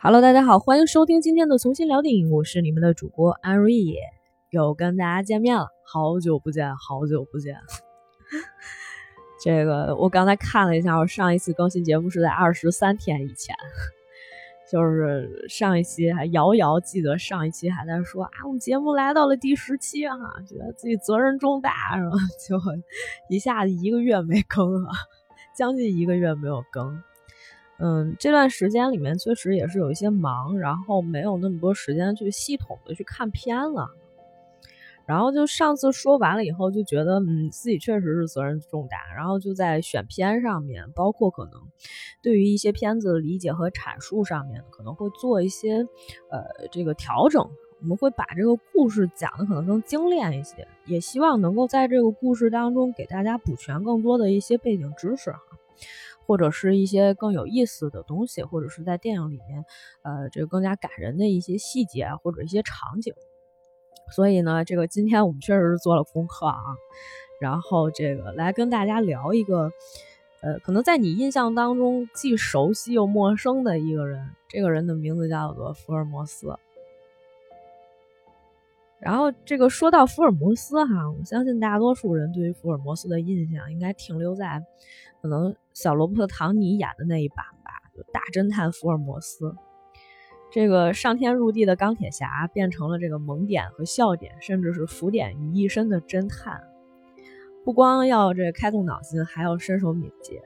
Hello，大家好，欢迎收听今天的重新聊电影，我是你们的主播安瑞，又跟大家见面了，好久不见，好久不见。这个我刚才看了一下，我上一次更新节目是在二十三天以前，就是上一期还遥遥记得上一期还在说啊，我们节目来到了第十期啊，觉得自己责任重大，然后 就一下子一个月没更了，将近一个月没有更。嗯，这段时间里面确实也是有一些忙，然后没有那么多时间去系统的去看片了。然后就上次说完了以后，就觉得嗯自己确实是责任重大，然后就在选片上面，包括可能对于一些片子的理解和阐述上面，可能会做一些呃这个调整。我们会把这个故事讲的可能更精炼一些，也希望能够在这个故事当中给大家补全更多的一些背景知识哈。或者是一些更有意思的东西，或者是在电影里面，呃，这个更加感人的一些细节或者一些场景。所以呢，这个今天我们确实是做了功课啊，然后这个来跟大家聊一个，呃，可能在你印象当中既熟悉又陌生的一个人。这个人的名字叫做福尔摩斯。然后这个说到福尔摩斯哈，我相信大多数人对于福尔摩斯的印象应该停留在可能小罗伯特·唐尼演的那一版吧，就大侦探福尔摩斯，这个上天入地的钢铁侠变成了这个萌点和笑点，甚至是浮点于一身的侦探，不光要这开动脑筋，还要身手敏捷，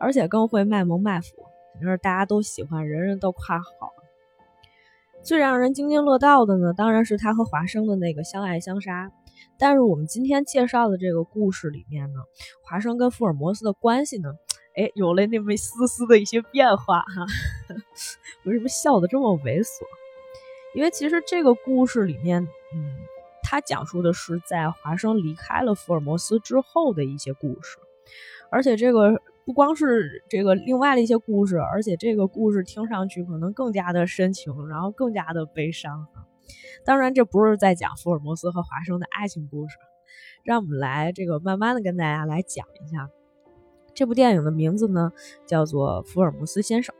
而且更会卖萌卖腐，反正大家都喜欢，人人都夸好。最让人津津乐道的呢，当然是他和华生的那个相爱相杀。但是我们今天介绍的这个故事里面呢，华生跟福尔摩斯的关系呢，哎，有了那么丝丝的一些变化哈。为什么笑得这么猥琐？因为其实这个故事里面，嗯，他讲述的是在华生离开了福尔摩斯之后的一些故事，而且这个。不光是这个另外的一些故事，而且这个故事听上去可能更加的深情，然后更加的悲伤啊。当然，这不是在讲福尔摩斯和华生的爱情故事，让我们来这个慢慢的跟大家来讲一下这部电影的名字呢，叫做《福尔摩斯先生》。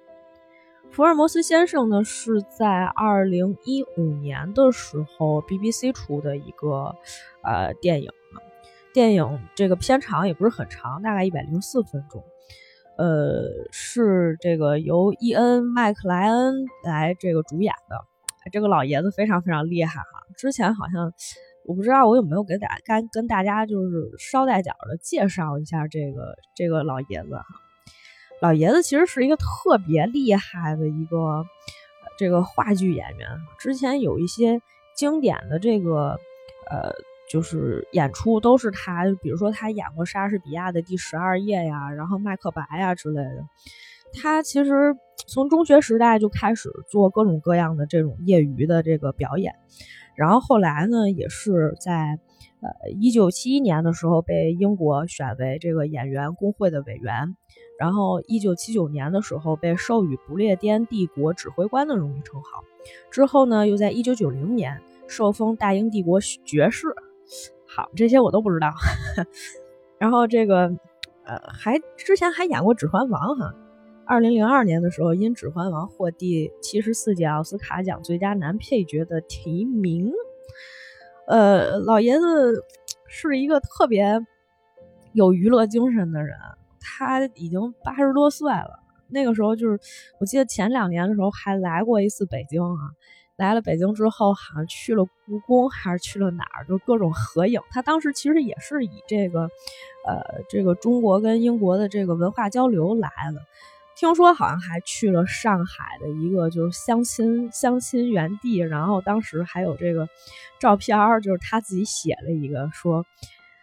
福尔摩斯先生呢是在二零一五年的时候 BBC 出的一个呃电影，电影这个片长也不是很长，大概一百零四分钟。呃，是这个由伊恩·麦克莱恩来这个主演的，这个老爷子非常非常厉害哈。之前好像我不知道我有没有给大家跟跟大家就是捎带脚的介绍一下这个这个老爷子哈。老爷子其实是一个特别厉害的一个这个话剧演员，之前有一些经典的这个呃。就是演出都是他，比如说他演过莎士比亚的《第十二夜》呀，然后《麦克白》呀之类的。他其实从中学时代就开始做各种各样的这种业余的这个表演，然后后来呢，也是在呃一九七一年的时候被英国选为这个演员工会的委员，然后一九七九年的时候被授予不列颠帝国指挥官的荣誉称号，之后呢，又在一九九零年受封大英帝国爵士。好，这些我都不知道。然后这个，呃，还之前还演过《指环王》哈。二零零二年的时候，因《指环王》获第七十四届奥斯卡奖最佳男配角的提名。呃，老爷子是一个特别有娱乐精神的人。他已经八十多岁了，那个时候就是我记得前两年的时候还来过一次北京啊。来了北京之后，好像去了故宫，还是去了哪儿？就各种合影。他当时其实也是以这个，呃，这个中国跟英国的这个文化交流来了。听说好像还去了上海的一个就是相亲相亲园地，然后当时还有这个照片儿，就是他自己写了一个说，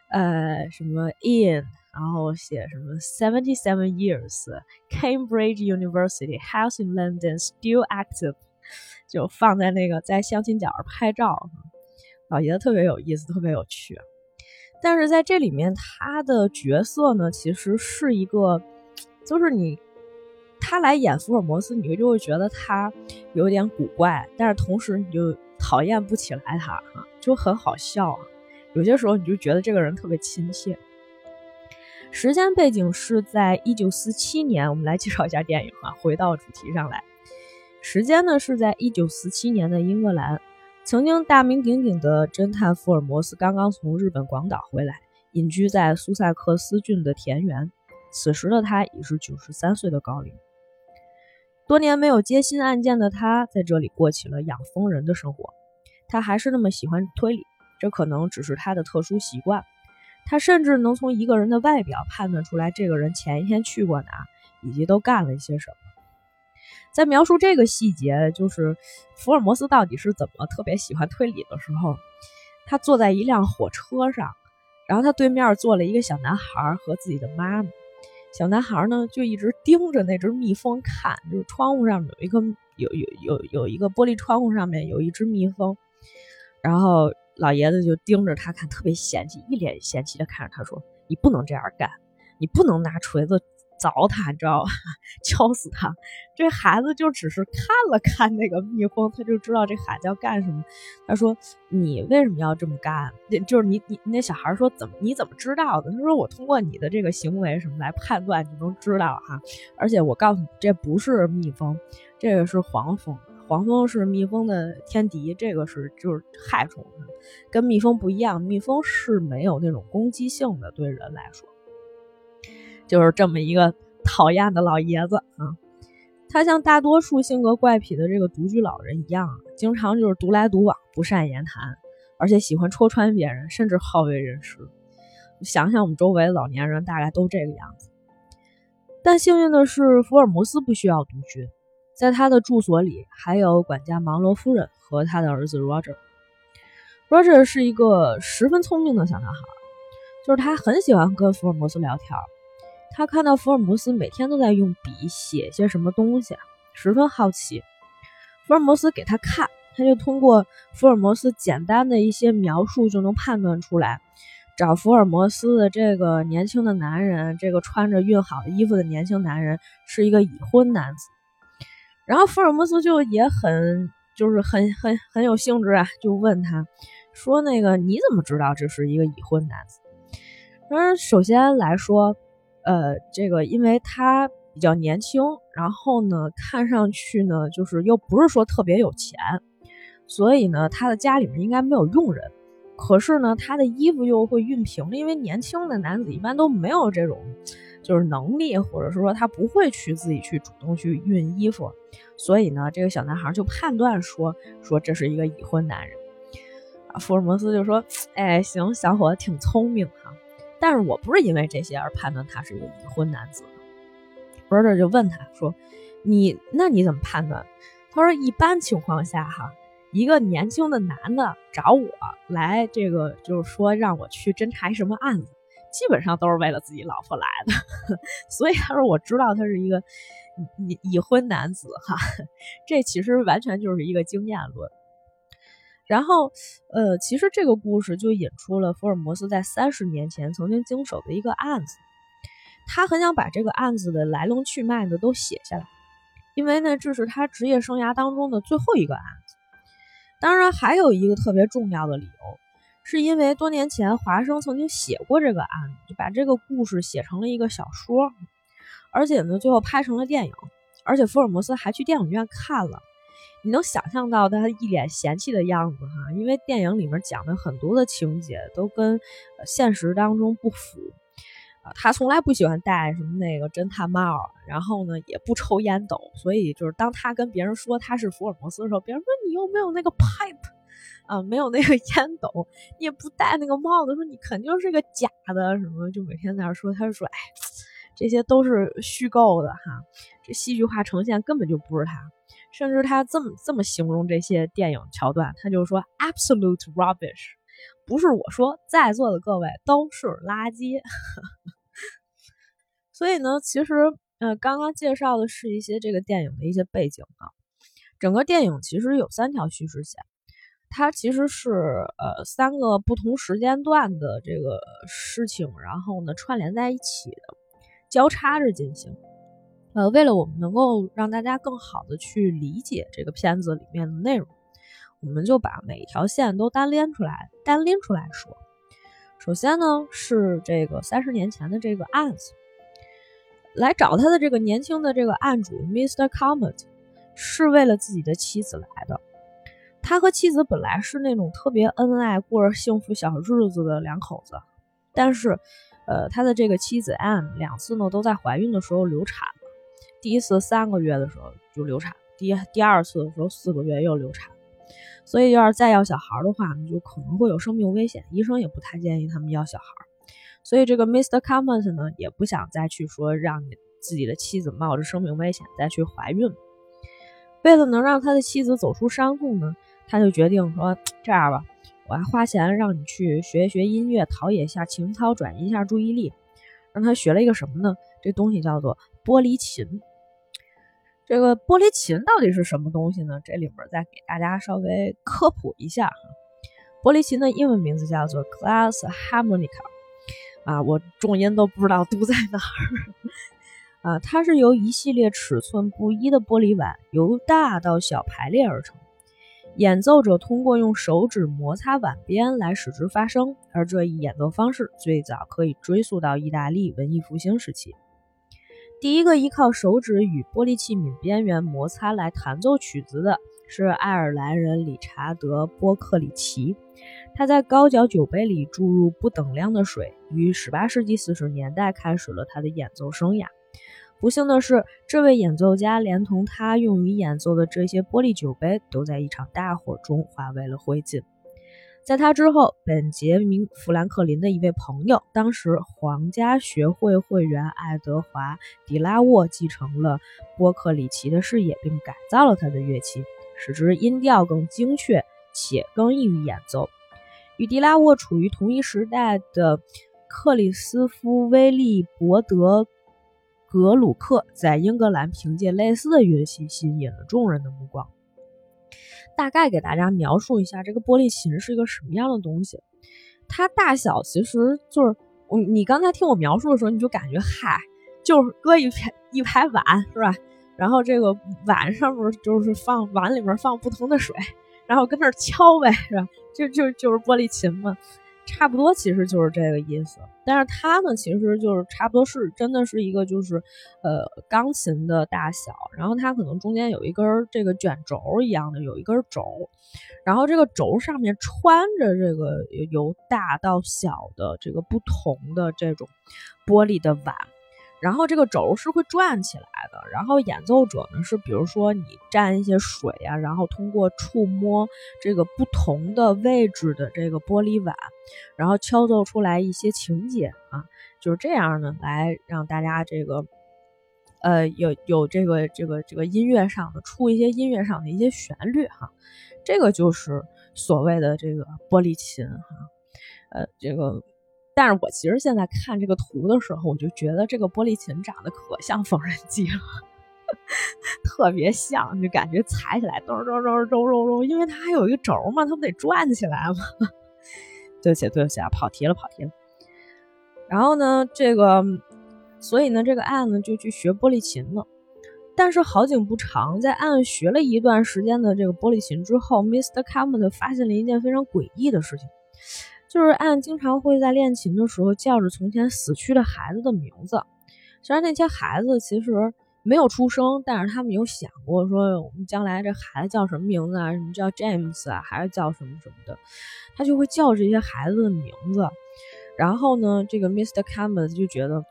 呃，什么 in，然后写什么 seventy seven years，Cambridge University House in London still active。就放在那个在相亲角拍照，老爷子特别有意思，特别有趣。但是在这里面，他的角色呢，其实是一个，就是你他来演福尔摩斯，你就会觉得他有点古怪，但是同时你就讨厌不起来他，哈，就很好笑。有些时候你就觉得这个人特别亲切。时间背景是在一九四七年，我们来介绍一下电影啊，回到主题上来。时间呢是在一九四七年的英格兰，曾经大名鼎鼎的侦探福尔摩斯刚刚从日本广岛回来，隐居在苏塞克斯郡的田园。此时的他已是九十三岁的高龄。多年没有接新案件的他，在这里过起了养蜂人的生活。他还是那么喜欢推理，这可能只是他的特殊习惯。他甚至能从一个人的外表判断出来，这个人前一天去过哪，以及都干了一些什么。在描述这个细节，就是福尔摩斯到底是怎么特别喜欢推理的时候，他坐在一辆火车上，然后他对面坐了一个小男孩和自己的妈妈。小男孩呢，就一直盯着那只蜜蜂看，就是窗户上有一个有有有有一个玻璃窗户上面有一只蜜蜂，然后。老爷子就盯着他看，特别嫌弃，一脸嫌弃的看着他说：“你不能这样干，你不能拿锤子凿他，你知道吧？敲死他。”这孩子就只是看了看那个蜜蜂，他就知道这孩子要干什么。他说：“你为什么要这么干？就是你你那小孩说怎么你怎么知道的？他说我通过你的这个行为什么来判断，你能知道哈。而且我告诉你，这不是蜜蜂，这个是黄蜂。”黄蜂是蜜蜂的天敌，这个是就是害虫，跟蜜蜂不一样，蜜蜂是没有那种攻击性的，对人来说，就是这么一个讨厌的老爷子啊。他像大多数性格怪癖的这个独居老人一样，经常就是独来独往，不善言谈，而且喜欢戳穿别人，甚至好为人师。想想我们周围的老年人，大概都这个样子。但幸运的是，福尔摩斯不需要独居。在他的住所里，还有管家芒罗夫人和他的儿子 Roger。Roger 是一个十分聪明的小男孩，就是他很喜欢跟福尔摩斯聊天。他看到福尔摩斯每天都在用笔写些什么东西，十分好奇。福尔摩斯给他看，他就通过福尔摩斯简单的一些描述就能判断出来，找福尔摩斯的这个年轻的男人，这个穿着熨好的衣服的年轻男人是一个已婚男子。然后福尔摩斯就也很就是很很很有兴致啊，就问他，说那个你怎么知道这是一个已婚男子？嗯，首先来说，呃，这个因为他比较年轻，然后呢，看上去呢，就是又不是说特别有钱，所以呢，他的家里面应该没有佣人。可是呢，他的衣服又会熨平，因为年轻的男子一般都没有这种。就是能力，或者是说他不会去自己去主动去熨衣服，所以呢，这个小男孩就判断说说这是一个已婚男人。福尔摩斯就说：“哎，行，小伙子挺聪明哈，但是我不是因为这些而判断他是一个已婚男子。”博尔就问他说：“你那你怎么判断？”他说：“一般情况下哈，一个年轻的男的找我来，这个就是说让我去侦查什么案子。”基本上都是为了自己老婆来的，所以他说我知道他是一个已已婚男子哈，这其实完全就是一个经验论。然后，呃，其实这个故事就引出了福尔摩斯在三十年前曾经经手的一个案子，他很想把这个案子的来龙去脉呢都写下来，因为呢这是他职业生涯当中的最后一个案子。当然，还有一个特别重要的理由。是因为多年前华生曾经写过这个案子，就把这个故事写成了一个小说，而且呢，最后拍成了电影，而且福尔摩斯还去电影院看了。你能想象到他一脸嫌弃的样子哈？因为电影里面讲的很多的情节都跟现实当中不符啊。他从来不喜欢戴什么那个侦探帽，然后呢也不抽烟斗，所以就是当他跟别人说他是福尔摩斯的时候，别人说你又没有那个 pipe。啊，没有那个烟斗，你也不戴那个帽子，说你肯定是个假的，什么就每天在那说，他就说，哎，这些都是虚构的哈，这戏剧化呈现根本就不是他，甚至他这么这么形容这些电影桥段，他就说 absolute rubbish，不是我说，在座的各位都是垃圾。所以呢，其实呃，刚刚介绍的是一些这个电影的一些背景啊，整个电影其实有三条叙事线。它其实是呃三个不同时间段的这个事情，然后呢串联在一起的，交叉着进行。呃，为了我们能够让大家更好的去理解这个片子里面的内容，我们就把每一条线都单拎出来，单拎出来说。首先呢是这个三十年前的这个案子，来找他的这个年轻的这个案主 Mr. Comet。是为了自己的妻子来的。他和妻子本来是那种特别恩爱、过着幸福小日子的两口子，但是，呃，他的这个妻子 Anne 两次呢都在怀孕的时候流产。第一次三个月的时候就流产，第第二次的时候四个月又流产。所以要是再要小孩的话，就可能会有生命危险。医生也不太建议他们要小孩。所以这个 Mr. Commons 呢，也不想再去说让你自己的妻子冒着生命危险再去怀孕。为了能让他的妻子走出伤痛呢，他就决定说这样吧，我还花钱让你去学一学音乐，陶冶一下情操，转移一下注意力。让他学了一个什么呢？这东西叫做玻璃琴。这个玻璃琴到底是什么东西呢？这里面再给大家稍微科普一下哈。玻璃琴的英文名字叫做 Glass Harmonica。啊，我重音都不知道读在哪儿。啊，它是由一系列尺寸不一的玻璃碗由大到小排列而成。演奏者通过用手指摩擦碗边来使之发声，而这一演奏方式最早可以追溯到意大利文艺复兴时期。第一个依靠手指与玻璃器皿边缘摩擦来弹奏曲子的是爱尔兰人理查德·波克里奇。他在高脚酒杯里注入不等量的水，于18世纪40年代开始了他的演奏生涯。不幸的是，这位演奏家连同他用于演奏的这些玻璃酒杯，都在一场大火中化为了灰烬。在他之后，本杰明·富兰克林的一位朋友，当时皇家学会会员爱德华·迪拉沃继承了波克里奇的事业，并改造了他的乐器，使之音调更精确。且更易于演奏。与迪拉沃处于同一时代的克里斯夫·威利·伯德·格鲁克，在英格兰凭借类似的乐器吸引了众人的目光。大概给大家描述一下，这个玻璃琴是一个什么样的东西。它大小其实就是，我你刚才听我描述的时候，你就感觉嗨，就是搁一排一排碗是吧？然后这个碗上面就是放碗里面放不同的水。然后跟那儿敲呗，是吧？就就就是玻璃琴嘛，差不多其实就是这个意思。但是它呢，其实就是差不多是真的是一个就是，呃，钢琴的大小。然后它可能中间有一根这个卷轴一样的，有一根轴，然后这个轴上面穿着这个由大到小的这个不同的这种玻璃的碗。然后这个轴是会转起来的，然后演奏者呢是，比如说你沾一些水啊，然后通过触摸这个不同的位置的这个玻璃碗，然后敲奏出来一些情节啊，就是这样呢，来让大家这个，呃，有有这个这个这个音乐上的出一些音乐上的一些旋律哈，这个就是所谓的这个玻璃琴哈，呃，这个。但是我其实现在看这个图的时候，我就觉得这个玻璃琴长得可像缝纫机了，特别像，就感觉踩起来咚咚咚咚咚咚，因为它还有一个轴嘛，它不得转起来吗？对不起，对不起啊，跑题了，跑题了。然后呢，这个，所以呢，这个案呢就去学玻璃琴了。但是好景不长，在案学了一段时间的这个玻璃琴之后，Mr. c a m e r 发现了一件非常诡异的事情。就是按经常会在练琴的时候叫着从前死去的孩子的名字，虽然那些孩子其实没有出生，但是他们有想过说我们将来这孩子叫什么名字啊？什么叫 James 啊？还是叫什么什么的？他就会叫这些孩子的名字。然后呢，这个 Mr. Camus 就觉得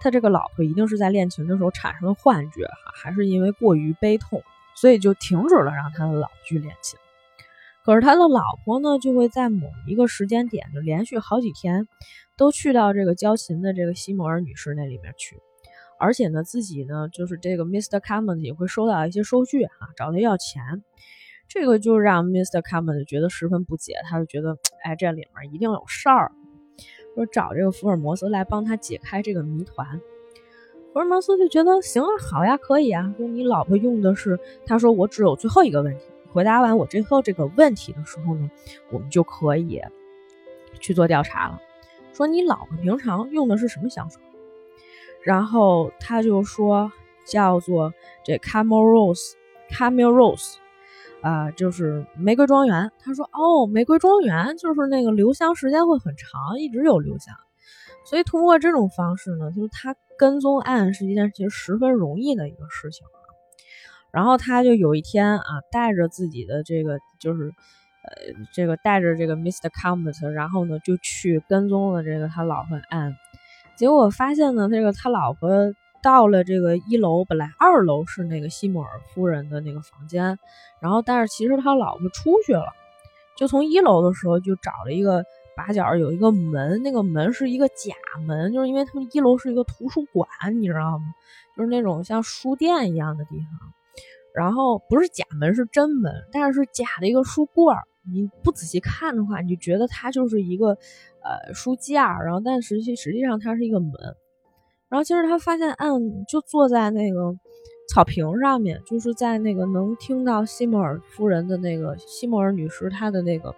他这个老婆一定是在练琴的时候产生了幻觉，哈，还是因为过于悲痛，所以就停止了让他的老婆去练琴。可是他的老婆呢，就会在某一个时间点，就连续好几天，都去到这个教琴的这个西摩尔女士那里面去，而且呢，自己呢，就是这个 Mr. Commons 也会收到一些收据啊，找他要钱，这个就让 Mr. Commons 觉得十分不解，他就觉得，哎，这里面一定有事儿，说找这个福尔摩斯来帮他解开这个谜团。福尔摩斯就觉得行啊，好呀，可以啊，说你老婆用的是，他说我只有最后一个问题。回答完我最后这个问题的时候呢，我们就可以去做调查了。说你老婆平常用的是什么香水？然后他就说叫做这 Camel Rose，Camel Rose，啊，就是玫瑰庄园。他说哦，玫瑰庄园就是那个留香时间会很长，一直有留香。所以通过这种方式呢，就是他跟踪案是一件其实十分容易的一个事情。然后他就有一天啊，带着自己的这个就是，呃，这个带着这个 Mr. Comet，然后呢就去跟踪了这个他老婆安。结果发现呢，这个他老婆到了这个一楼，本来二楼是那个西姆尔夫人的那个房间，然后但是其实他老婆出去了，就从一楼的时候就找了一个把角有一个门，那个门是一个假门，就是因为他们一楼是一个图书馆，你知道吗？就是那种像书店一样的地方，然后不是假门是真门，但是是假的一个书柜儿，你不仔细看的话，你就觉得它就是一个。呃，书架，然后但实际实际上它是一个门，然后其实他发现暗就坐在那个草坪上面，就是在那个能听到西摩尔夫人的那个西摩尔女士她的那个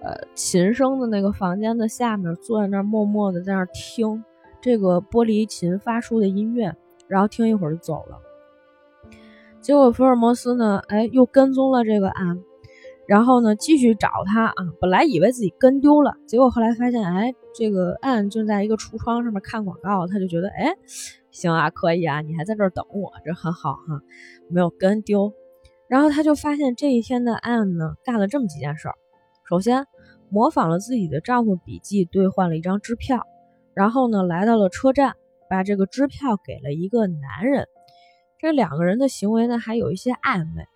呃琴声的那个房间的下面，坐在那儿默默的在那儿听这个玻璃琴发出的音乐，然后听一会儿就走了。结果福尔摩斯呢，哎，又跟踪了这个案。然后呢，继续找他啊！本来以为自己跟丢了，结果后来发现，哎，这个案正在一个橱窗上面看广告，他就觉得，哎，行啊，可以啊，你还在这儿等我，这很好哈，没有跟丢。然后他就发现这一天的案呢，干了这么几件事儿：首先，模仿了自己的丈夫笔记，兑换了一张支票；然后呢，来到了车站，把这个支票给了一个男人。这两个人的行为呢，还有一些暧昧。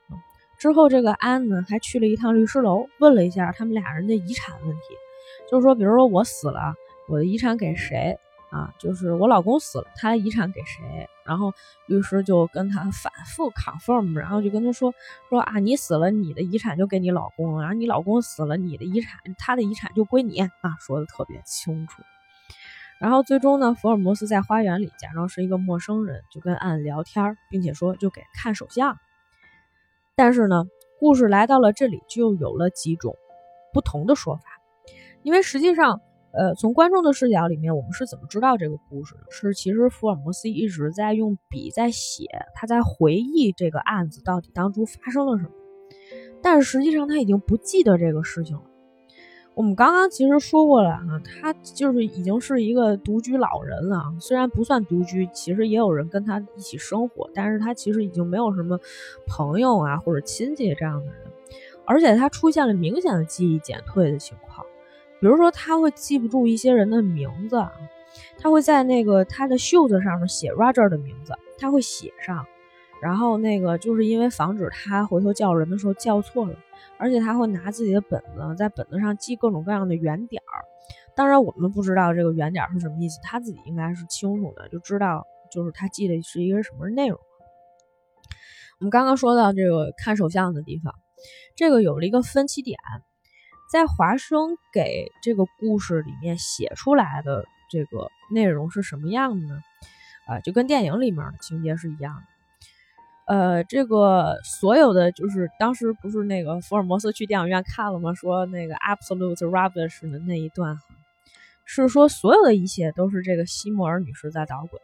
之后，这个安呢还去了一趟律师楼，问了一下他们俩人的遗产问题，就是说，比如说我死了，我的遗产给谁啊？就是我老公死了，他的遗产给谁？然后律师就跟他反复 confirm，然后就跟他说说啊，你死了，你的遗产就给你老公，然后你老公死了，你的遗产，他的遗产就归你啊，说的特别清楚。然后最终呢，福尔摩斯在花园里假装是一个陌生人，就跟安聊天，并且说就给看手相。但是呢，故事来到了这里，就有了几种不同的说法。因为实际上，呃，从观众的视角里面，我们是怎么知道这个故事的？是其实福尔摩斯一直在用笔在写，他在回忆这个案子到底当初发生了什么。但是实际上，他已经不记得这个事情了。我们刚刚其实说过了啊，他就是已经是一个独居老人了。虽然不算独居，其实也有人跟他一起生活，但是他其实已经没有什么朋友啊或者亲戚这样的人，而且他出现了明显的记忆减退的情况，比如说他会记不住一些人的名字，他会在那个他的袖子上面写 Roger 的名字，他会写上，然后那个就是因为防止他回头叫人的时候叫错了。而且他会拿自己的本子，在本子上记各种各样的圆点儿。当然，我们不知道这个圆点是什么意思，他自己应该是清楚的，就知道就是他记的是一个什么内容。我们刚刚说到这个看手相的地方，这个有了一个分歧点，在华生给这个故事里面写出来的这个内容是什么样的呢？啊，就跟电影里面的情节是一样的。呃，这个所有的就是当时不是那个福尔摩斯去电影院看了吗？说那个 absolute rubbish 的那一段，是说所有的一切都是这个西莫尔女士在捣鬼。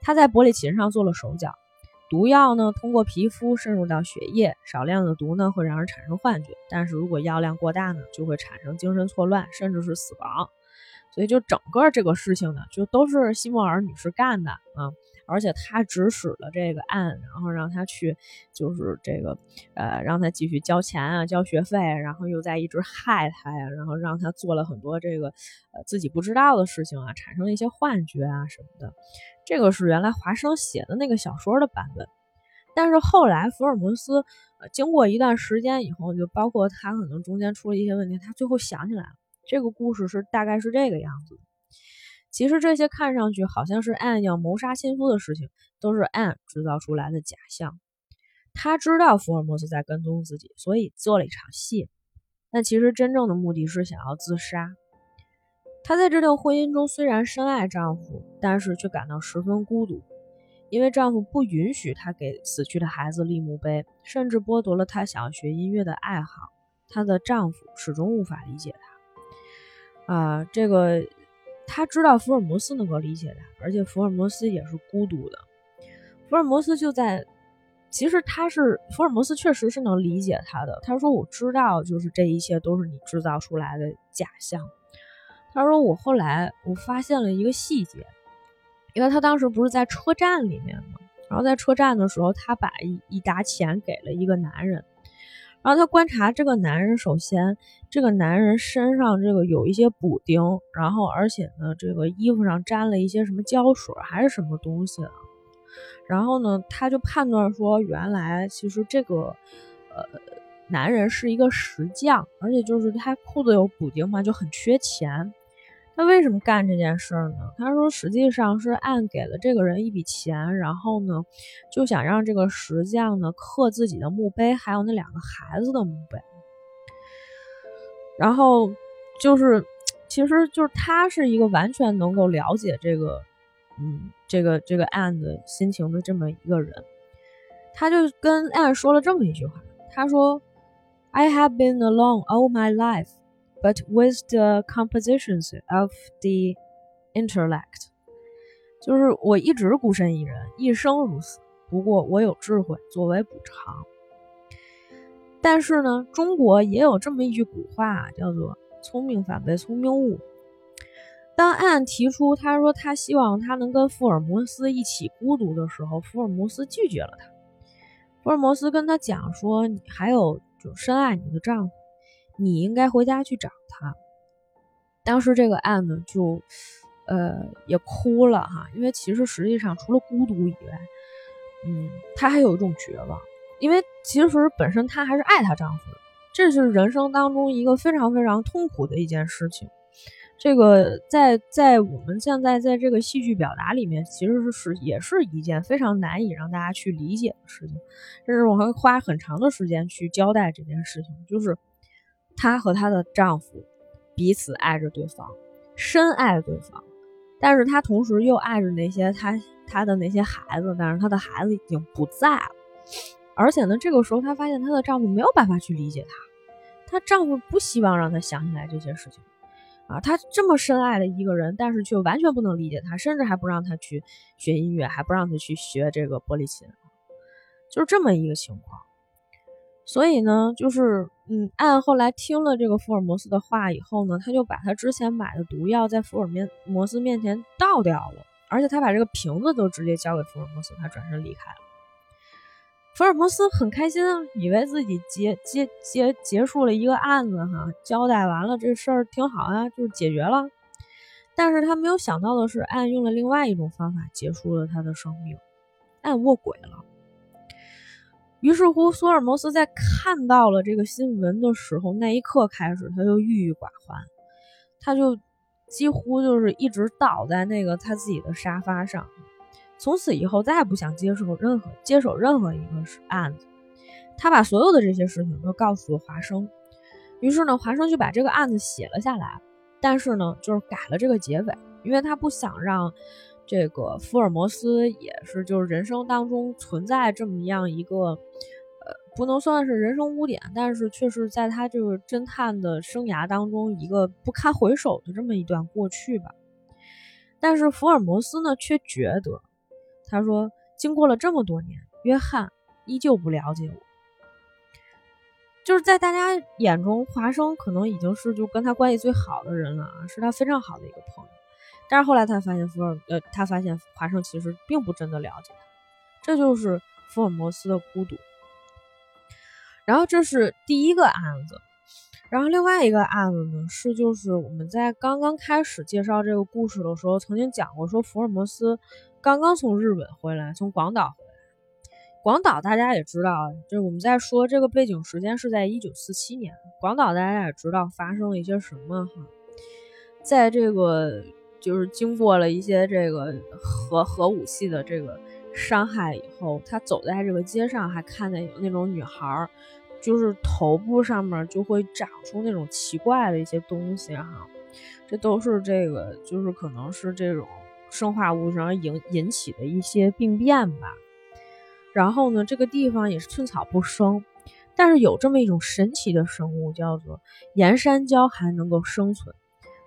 她在玻璃琴上做了手脚，毒药呢通过皮肤渗入到血液，少量的毒呢会让人产生幻觉，但是如果药量过大呢，就会产生精神错乱，甚至是死亡。所以就整个这个事情呢，就都是西莫尔女士干的啊。而且他指使了这个案，然后让他去，就是这个，呃，让他继续交钱啊，交学费，然后又在一直害他呀，然后让他做了很多这个，呃，自己不知道的事情啊，产生了一些幻觉啊什么的。这个是原来华生写的那个小说的版本，但是后来福尔摩斯，呃，经过一段时间以后，就包括他可能中间出了一些问题，他最后想起来了，这个故事是大概是这个样子。其实这些看上去好像是 Anne 要谋杀亲夫的事情，都是 Anne 制造出来的假象。他知道福尔摩斯在跟踪自己，所以做了一场戏。但其实真正的目的是想要自杀。她在这段婚姻中虽然深爱丈夫，但是却感到十分孤独，因为丈夫不允许她给死去的孩子立墓碑，甚至剥夺了她想要学音乐的爱好。她的丈夫始终无法理解她。啊，这个。他知道福尔摩斯能够理解他，而且福尔摩斯也是孤独的。福尔摩斯就在，其实他是福尔摩斯，确实是能理解他的。他说：“我知道，就是这一切都是你制造出来的假象。”他说：“我后来我发现了一个细节，因为他当时不是在车站里面吗？然后在车站的时候，他把一一沓钱给了一个男人。然后他观察这个男人，首先这个男人身上这个有一些补丁，然后而且呢，这个衣服上沾了一些什么胶水还是什么东西。然后呢，他就判断说，原来其实这个呃男人是一个石匠，而且就是他裤子有补丁嘛，就很缺钱。他为什么干这件事儿呢？他说，实际上是按给了这个人一笔钱，然后呢，就想让这个石匠呢刻自己的墓碑，还有那两个孩子的墓碑。然后就是，其实就是他是一个完全能够了解这个，嗯，这个这个案子心情的这么一个人。他就跟案说了这么一句话，他说：“I have been alone all my life。” But with the compositions of the intellect，就是我一直孤身一人，一生如此。不过我有智慧作为补偿。但是呢，中国也有这么一句古话，叫做“聪明反被聪明误”。当按提出他说他希望他能跟福尔摩斯一起孤独的时候，福尔摩斯拒绝了他。福尔摩斯跟他讲说：“你还有就深爱你的丈夫。”你应该回家去找他。当时这个案子就，呃，也哭了哈，因为其实实际上除了孤独以外，嗯，她还有一种绝望，因为其实本身她还是爱她丈夫的，这是人生当中一个非常非常痛苦的一件事情。这个在在我们现在在这个戏剧表达里面，其实是是也是一件非常难以让大家去理解的事情，甚至我会花很长的时间去交代这件事情，就是。她和她的丈夫彼此爱着对方，深爱对方，但是她同时又爱着那些她她的那些孩子，但是她的孩子已经不在了，而且呢，这个时候她发现她的丈夫没有办法去理解她，她丈夫不希望让她想起来这些事情，啊，她这么深爱的一个人，但是却完全不能理解她，甚至还不让她去学音乐，还不让她去学这个玻璃琴，就是这么一个情况。所以呢，就是，嗯，按后来听了这个福尔摩斯的话以后呢，他就把他之前买的毒药在福尔面摩斯面前倒掉了，而且他把这个瓶子都直接交给福尔摩斯，他转身离开了。福尔摩斯很开心啊，以为自己结结结结束了一个案子哈，交代完了这事儿挺好啊，就是解决了。但是他没有想到的是，按用了另外一种方法结束了他的生命，按卧轨了。于是乎，索尔摩斯在看到了这个新闻的时候，那一刻开始，他就郁郁寡欢，他就几乎就是一直倒在那个他自己的沙发上，从此以后再也不想接受任何接手任何一个案子。他把所有的这些事情都告诉了华生，于是呢，华生就把这个案子写了下来，但是呢，就是改了这个结尾，因为他不想让。这个福尔摩斯也是，就是人生当中存在这么样一个，呃，不能算是人生污点，但是却是在他这个侦探的生涯当中一个不堪回首的这么一段过去吧。但是福尔摩斯呢，却觉得，他说，经过了这么多年，约翰依旧不了解我，就是在大家眼中，华生可能已经是就跟他关系最好的人了，是他非常好的一个朋友。但是后来他发现福尔呃，他发现华生其实并不真的了解他，这就是福尔摩斯的孤独。然后这是第一个案子，然后另外一个案子呢是就是我们在刚刚开始介绍这个故事的时候曾经讲过，说福尔摩斯刚刚从日本回来，从广岛回来。广岛大家也知道，就是我们在说这个背景时间是在一九四七年，广岛大家也知道发生了一些什么哈，在这个。就是经过了一些这个核核武器的这个伤害以后，他走在这个街上，还看见有那种女孩儿，就是头部上面就会长出那种奇怪的一些东西哈，这都是这个就是可能是这种生化物上引引起的一些病变吧。然后呢，这个地方也是寸草不生，但是有这么一种神奇的生物，叫做岩山椒，还能够生存。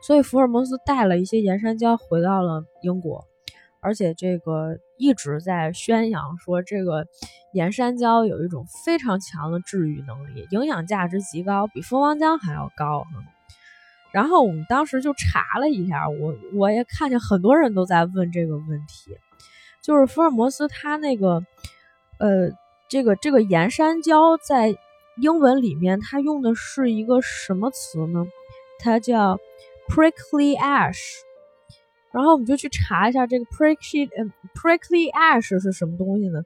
所以福尔摩斯带了一些岩山椒回到了英国，而且这个一直在宣扬说这个岩山椒有一种非常强的治愈能力，营养价值极高，比蜂王浆还要高。然后我们当时就查了一下，我我也看见很多人都在问这个问题，就是福尔摩斯他那个呃，这个这个盐山椒在英文里面，它用的是一个什么词呢？它叫 prickly ash。然后我们就去查一下这个 prickly 嗯 prickly ash 是什么东西呢？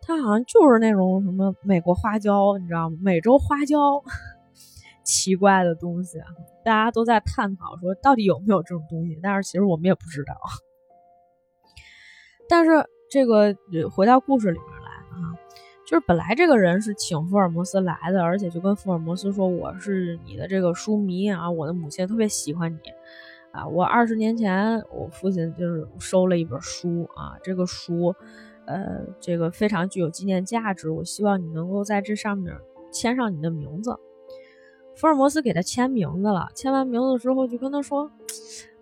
它好像就是那种什么美国花椒，你知道吗？美洲花椒，奇怪的东西，大家都在探讨说到底有没有这种东西，但是其实我们也不知道。但是这个回到故事里面，就是本来这个人是请福尔摩斯来的，而且就跟福尔摩斯说我是你的这个书迷啊，我的母亲特别喜欢你。啊，我二十年前，我父亲就是收了一本书啊，这个书，呃，这个非常具有纪念价值。我希望你能够在这上面签上你的名字。福尔摩斯给他签名字了，签完名字之后就跟他说：“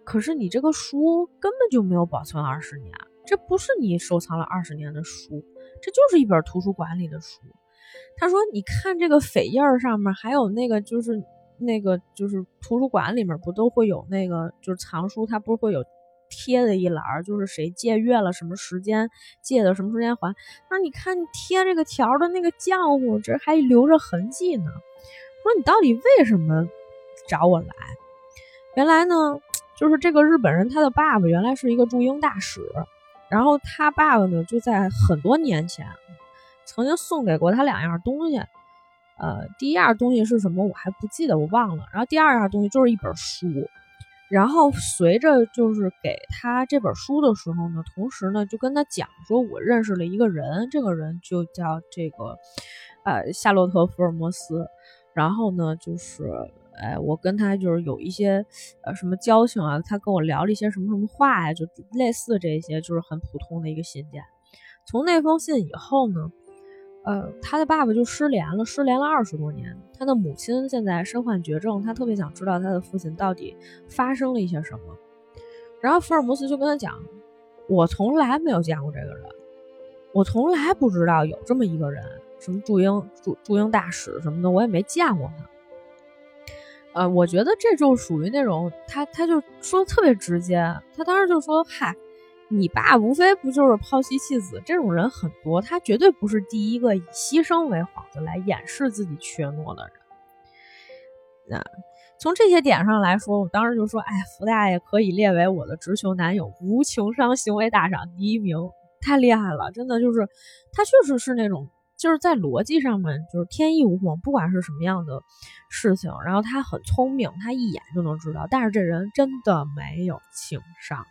可是你这个书根本就没有保存二十年，这不是你收藏了二十年的书，这就是一本图书馆里的书。”他说：“你看这个扉页上面还有那个就是。”那个就是图书馆里面不都会有那个就是藏书，它不是会有贴的一栏，就是谁借阅了什么时间借的什么时间还。那你看贴这个条的那个浆糊，这还留着痕迹呢。说你到底为什么找我来？原来呢，就是这个日本人他的爸爸原来是一个驻英大使，然后他爸爸呢就在很多年前曾经送给过他两样东西。呃，第一样东西是什么？我还不记得，我忘了。然后第二样东西就是一本书。然后随着就是给他这本书的时候呢，同时呢就跟他讲说，我认识了一个人，这个人就叫这个呃夏洛特·福尔摩斯。然后呢，就是呃我跟他就是有一些呃什么交情啊，他跟我聊了一些什么什么话呀，就类似这些，就是很普通的一个信件。从那封信以后呢。呃，他的爸爸就失联了，失联了二十多年。他的母亲现在身患绝症，他特别想知道他的父亲到底发生了一些什么。然后福尔摩斯就跟他讲：“我从来没有见过这个人，我从来不知道有这么一个人，什么驻英驻驻英大使什么的，我也没见过他。”呃，我觉得这就属于那种他他就说的特别直接，他当时就说：“嗨。”你爸无非不就是抛妻弃子，这种人很多，他绝对不是第一个以牺牲为幌子来掩饰自己怯懦的人。那从这些点上来说，我当时就说，哎，福大爷可以列为我的直球男友无情商行为大赏第一名，太厉害了，真的就是他确实是那种就是在逻辑上面就是天衣无缝，不管是什么样的事情，然后他很聪明，他一眼就能知道，但是这人真的没有情商。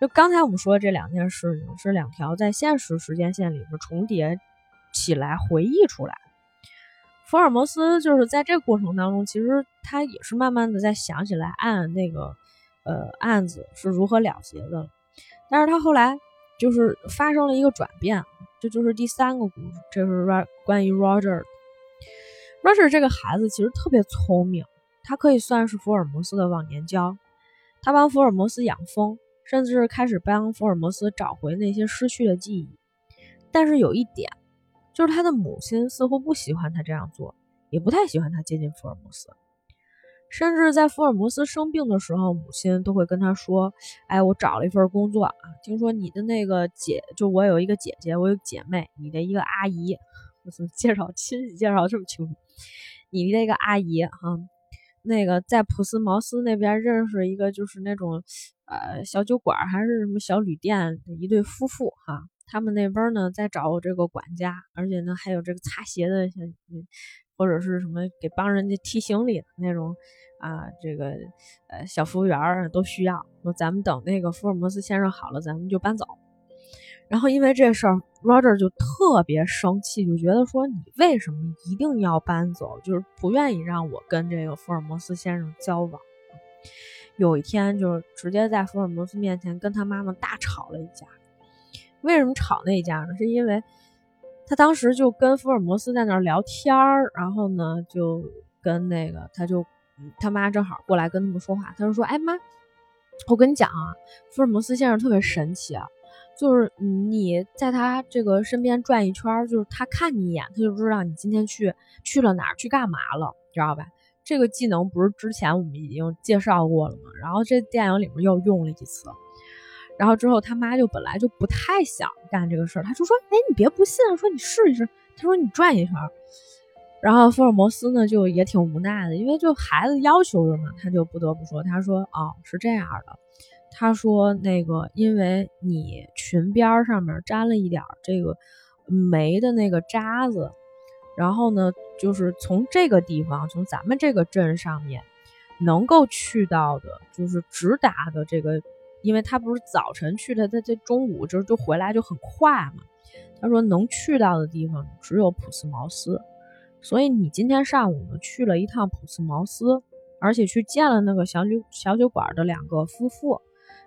就刚才我们说的这两件事情，是两条在现实时间线里边重叠起来回忆出来。福尔摩斯就是在这个过程当中，其实他也是慢慢的在想起来案那个呃案子是如何了结的。但是他后来就是发生了一个转变，这就是第三个故事，这是关于 Roger。Roger 这个孩子其实特别聪明，他可以算是福尔摩斯的忘年交，他帮福尔摩斯养蜂。甚至是开始帮福尔摩斯找回那些失去的记忆，但是有一点，就是他的母亲似乎不喜欢他这样做，也不太喜欢他接近福尔摩斯。甚至在福尔摩斯生病的时候，母亲都会跟他说：“哎，我找了一份工作啊，听说你的那个姐，就我有一个姐姐，我有姐妹，你的一个阿姨，我怎么介绍亲戚介绍这么清楚？你的那个阿姨哈。”那个在普斯茅斯那边认识一个，就是那种，呃，小酒馆还是什么小旅店的一对夫妇哈，他们那边呢在找这个管家，而且呢还有这个擦鞋的，像或者是什么给帮人家提行李的那种啊，这个呃小服务员都需要。那咱们等那个福尔摩斯先生好了，咱们就搬走。然后因为这事儿，Roger 就特别生气，就觉得说你为什么一定要搬走，就是不愿意让我跟这个福尔摩斯先生交往。有一天，就是直接在福尔摩斯面前跟他妈妈大吵了一架。为什么吵那一架呢？是因为他当时就跟福尔摩斯在那儿聊天儿，然后呢就跟那个他就他妈正好过来跟他们说话，他就说：“哎妈，我跟你讲啊，福尔摩斯先生特别神奇啊。”就是你在他这个身边转一圈，就是他看你一眼，他就知道你今天去去了哪儿，去干嘛了，知道吧？这个技能不是之前我们已经介绍过了吗？然后这电影里面又用了一次。然后之后他妈就本来就不太想干这个事儿，他就说：“哎，你别不信啊，说你试一试。”他说：“你转一圈。”然后福尔摩斯呢就也挺无奈的，因为就孩子要求的嘛，他就不得不说：“他说哦，是这样的。”他说：“那个，因为你裙边上面沾了一点这个煤的那个渣子，然后呢，就是从这个地方，从咱们这个镇上面能够去到的，就是直达的这个，因为他不是早晨去的，他这中午就就回来就很快嘛。他说能去到的地方只有普斯茅斯，所以你今天上午呢去了一趟普斯茅斯，而且去见了那个小酒小酒馆的两个夫妇。”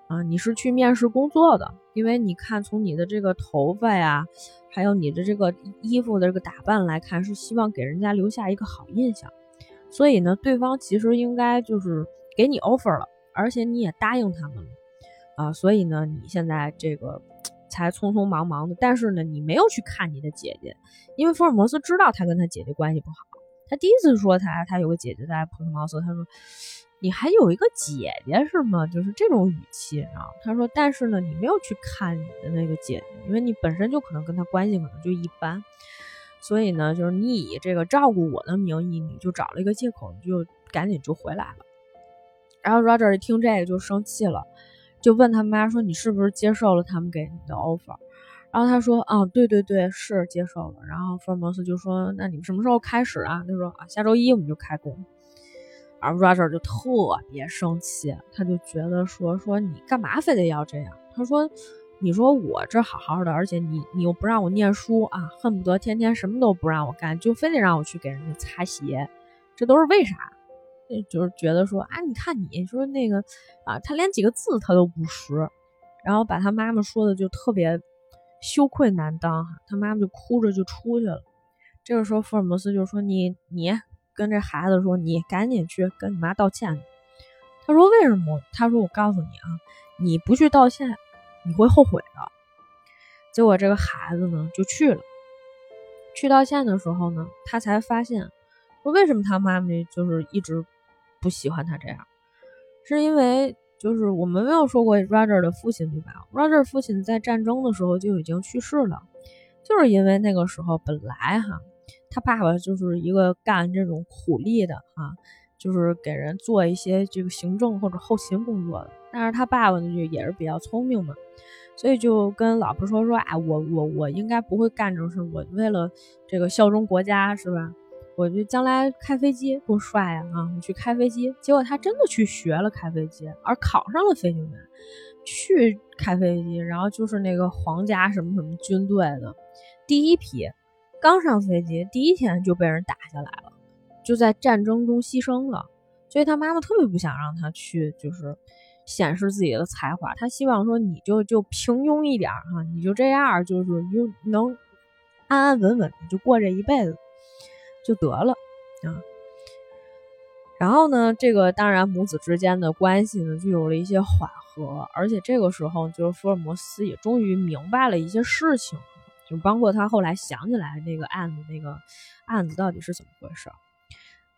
啊，你是去面试工作的，因为你看从你的这个头发呀，还有你的这个衣服的这个打扮来看，是希望给人家留下一个好印象。所以呢，对方其实应该就是给你 offer 了，而且你也答应他们了啊。所以呢，你现在这个才匆匆忙忙的，但是呢，你没有去看你的姐姐，因为福尔摩斯知道他跟他姐姐关系不好。他第一次说他他有个姐姐在普斯茅斯，他说。你还有一个姐姐是吗？就是这种语气啊。他说：“但是呢，你没有去看你的那个姐姐，因为你本身就可能跟他关系可能就一般，所以呢，就是你以这个照顾我的名义，你就找了一个借口，就赶紧就回来了。”然后 Roger 一听这个就生气了，就问他妈说：“你是不是接受了他们给你的 offer？” 然后他说：“啊，对对对，是接受了。”然后福尔摩斯就说：“那你们什么时候开始啊？”他说：“啊，下周一我们就开工。”而 Roger 就特别生气，他就觉得说说你干嘛非得要这样？他说，你说我这好好的，而且你你又不让我念书啊，恨不得天天什么都不让我干，就非得让我去给人家擦鞋，这都是为啥？就是觉得说啊，你看你说那个啊，他连几个字他都不识，然后把他妈妈说的就特别羞愧难当哈，他妈妈就哭着就出去了。这个时候福尔摩斯就说你你。跟这孩子说：“你赶紧去跟你妈道歉。”他说：“为什么？”他说：“我告诉你啊，你不去道歉，你会后悔的。”结果这个孩子呢就去了。去道歉的时候呢，他才发现说为什么他妈妈就是一直不喜欢他这样，是因为就是我们没有说过 Roger 的父亲对吧？Roger 父亲在战争的时候就已经去世了，就是因为那个时候本来哈。他爸爸就是一个干这种苦力的啊，就是给人做一些这个行政或者后勤工作的。但是他爸爸呢，就也是比较聪明嘛，所以就跟老婆说说，哎，我我我应该不会干这种事，我为了这个效忠国家是吧？我就将来开飞机多帅啊啊！你去开飞机，结果他真的去学了开飞机，而考上了飞行员，去开飞机，然后就是那个皇家什么什么军队的第一批。刚上飞机第一天就被人打下来了，就在战争中牺牲了。所以他妈妈特别不想让他去，就是显示自己的才华。他希望说你就就平庸一点哈，你就这样，就是就能安安稳稳的就过这一辈子就得了啊。然后呢，这个当然母子之间的关系呢就有了一些缓和，而且这个时候就是福尔摩斯也终于明白了一些事情。就包括他后来想起来那个案子，那个案子到底是怎么回事？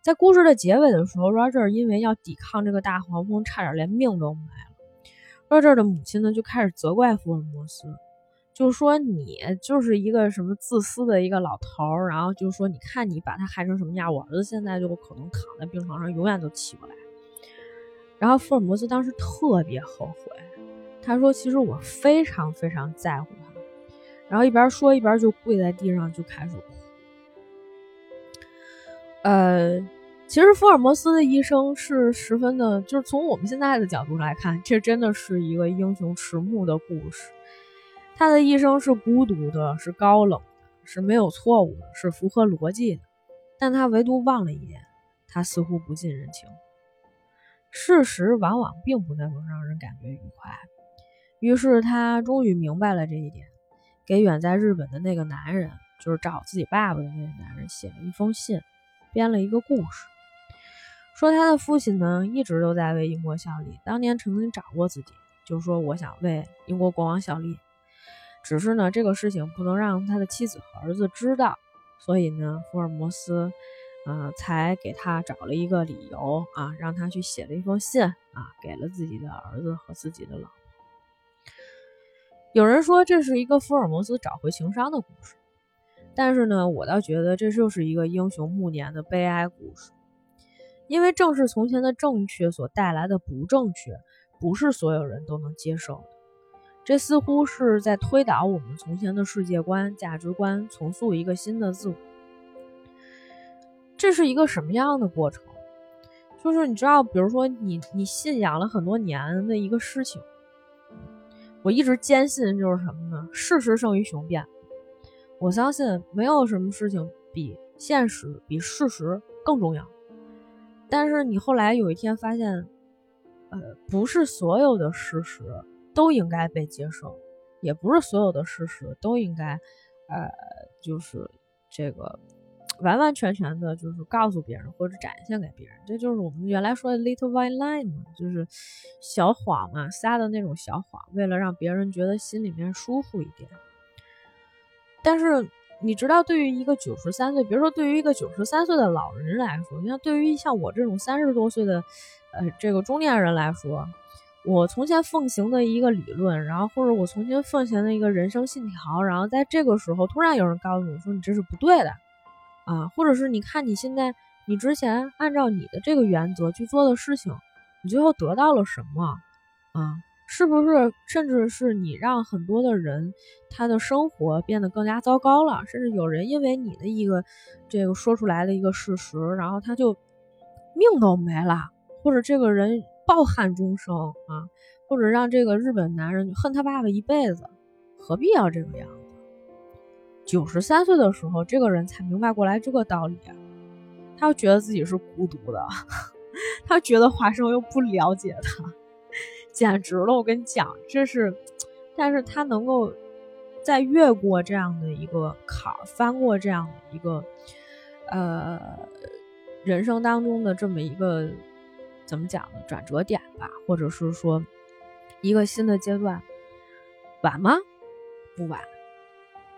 在故事的结尾的时候，Roger 因为要抵抗这个大黄蜂，差点连命都没了。Roger 的母亲呢就开始责怪福尔摩斯，就说你就是一个什么自私的一个老头儿，然后就说你看你把他害成什么样，我儿子现在就可能躺在病床上，永远都起不来。然后福尔摩斯当时特别后悔，他说：“其实我非常非常在乎他。”然后一边说一边就跪在地上就开始哭。呃，其实福尔摩斯的一生是十分的，就是从我们现在的角度来看，这真的是一个英雄迟暮的故事。他的一生是孤独的，是高冷的，是没有错误的，是符合逻辑的。但他唯独忘了一点，他似乎不近人情。事实往往并不那么让人感觉愉快。于是他终于明白了这一点。给远在日本的那个男人，就是找自己爸爸的那个男人，写了一封信，编了一个故事，说他的父亲呢一直都在为英国效力，当年曾经找过自己，就说我想为英国国王效力，只是呢这个事情不能让他的妻子和儿子知道，所以呢福尔摩斯，呃才给他找了一个理由啊，让他去写了一封信啊，给了自己的儿子和自己的老婆。有人说这是一个福尔摩斯找回情商的故事，但是呢，我倒觉得这就是一个英雄暮年的悲哀故事。因为正是从前的正确所带来的不正确，不是所有人都能接受的。这似乎是在推倒我们从前的世界观、价值观，重塑一个新的自我。这是一个什么样的过程？就是你知道，比如说你你信仰了很多年的一个事情，我一直坚信就是什么呢？事实胜于雄辩。我相信没有什么事情比现实、比事实更重要。但是你后来有一天发现，呃，不是所有的事实都应该被接受，也不是所有的事实都应该，呃，就是这个完完全全的，就是告诉别人或者展现给别人。这就是我们原来说的 little white lie 嘛，就是小谎嘛，撒的那种小谎，为了让别人觉得心里面舒服一点。但是。你知道，对于一个九十三岁，比如说对于一个九十三岁的老人来说，你像对于像我这种三十多岁的，呃，这个中年人来说，我从前奉行的一个理论，然后或者我从前奉行的一个人生信条，然后在这个时候突然有人告诉我说你这是不对的，啊，或者是你看你现在你之前按照你的这个原则去做的事情，你最后得到了什么，啊？是不是，甚至是你让很多的人他的生活变得更加糟糕了？甚至有人因为你的一个这个说出来的一个事实，然后他就命都没了，或者这个人抱憾终生啊，或者让这个日本男人恨他爸爸一辈子，何必要这个样子？九十三岁的时候，这个人才明白过来这个道理，他觉得自己是孤独的，他觉得华生又不了解他。简直了！我跟你讲，这是，但是他能够在越过这样的一个坎儿，翻过这样的一个呃人生当中的这么一个怎么讲呢？转折点吧，或者是说一个新的阶段，晚吗？不晚。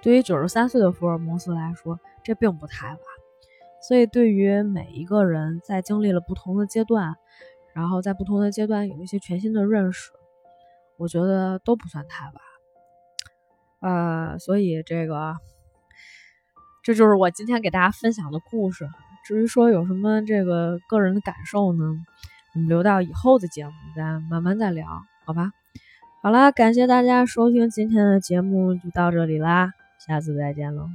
对于九十三岁的福尔摩斯来说，这并不太晚。所以，对于每一个人在经历了不同的阶段。然后在不同的阶段有一些全新的认识，我觉得都不算太晚。呃，所以这个，这就是我今天给大家分享的故事。至于说有什么这个个人的感受呢，我们留到以后的节目再慢慢再聊，好吧？好啦，感谢大家收听今天的节目，就到这里啦，下次再见喽。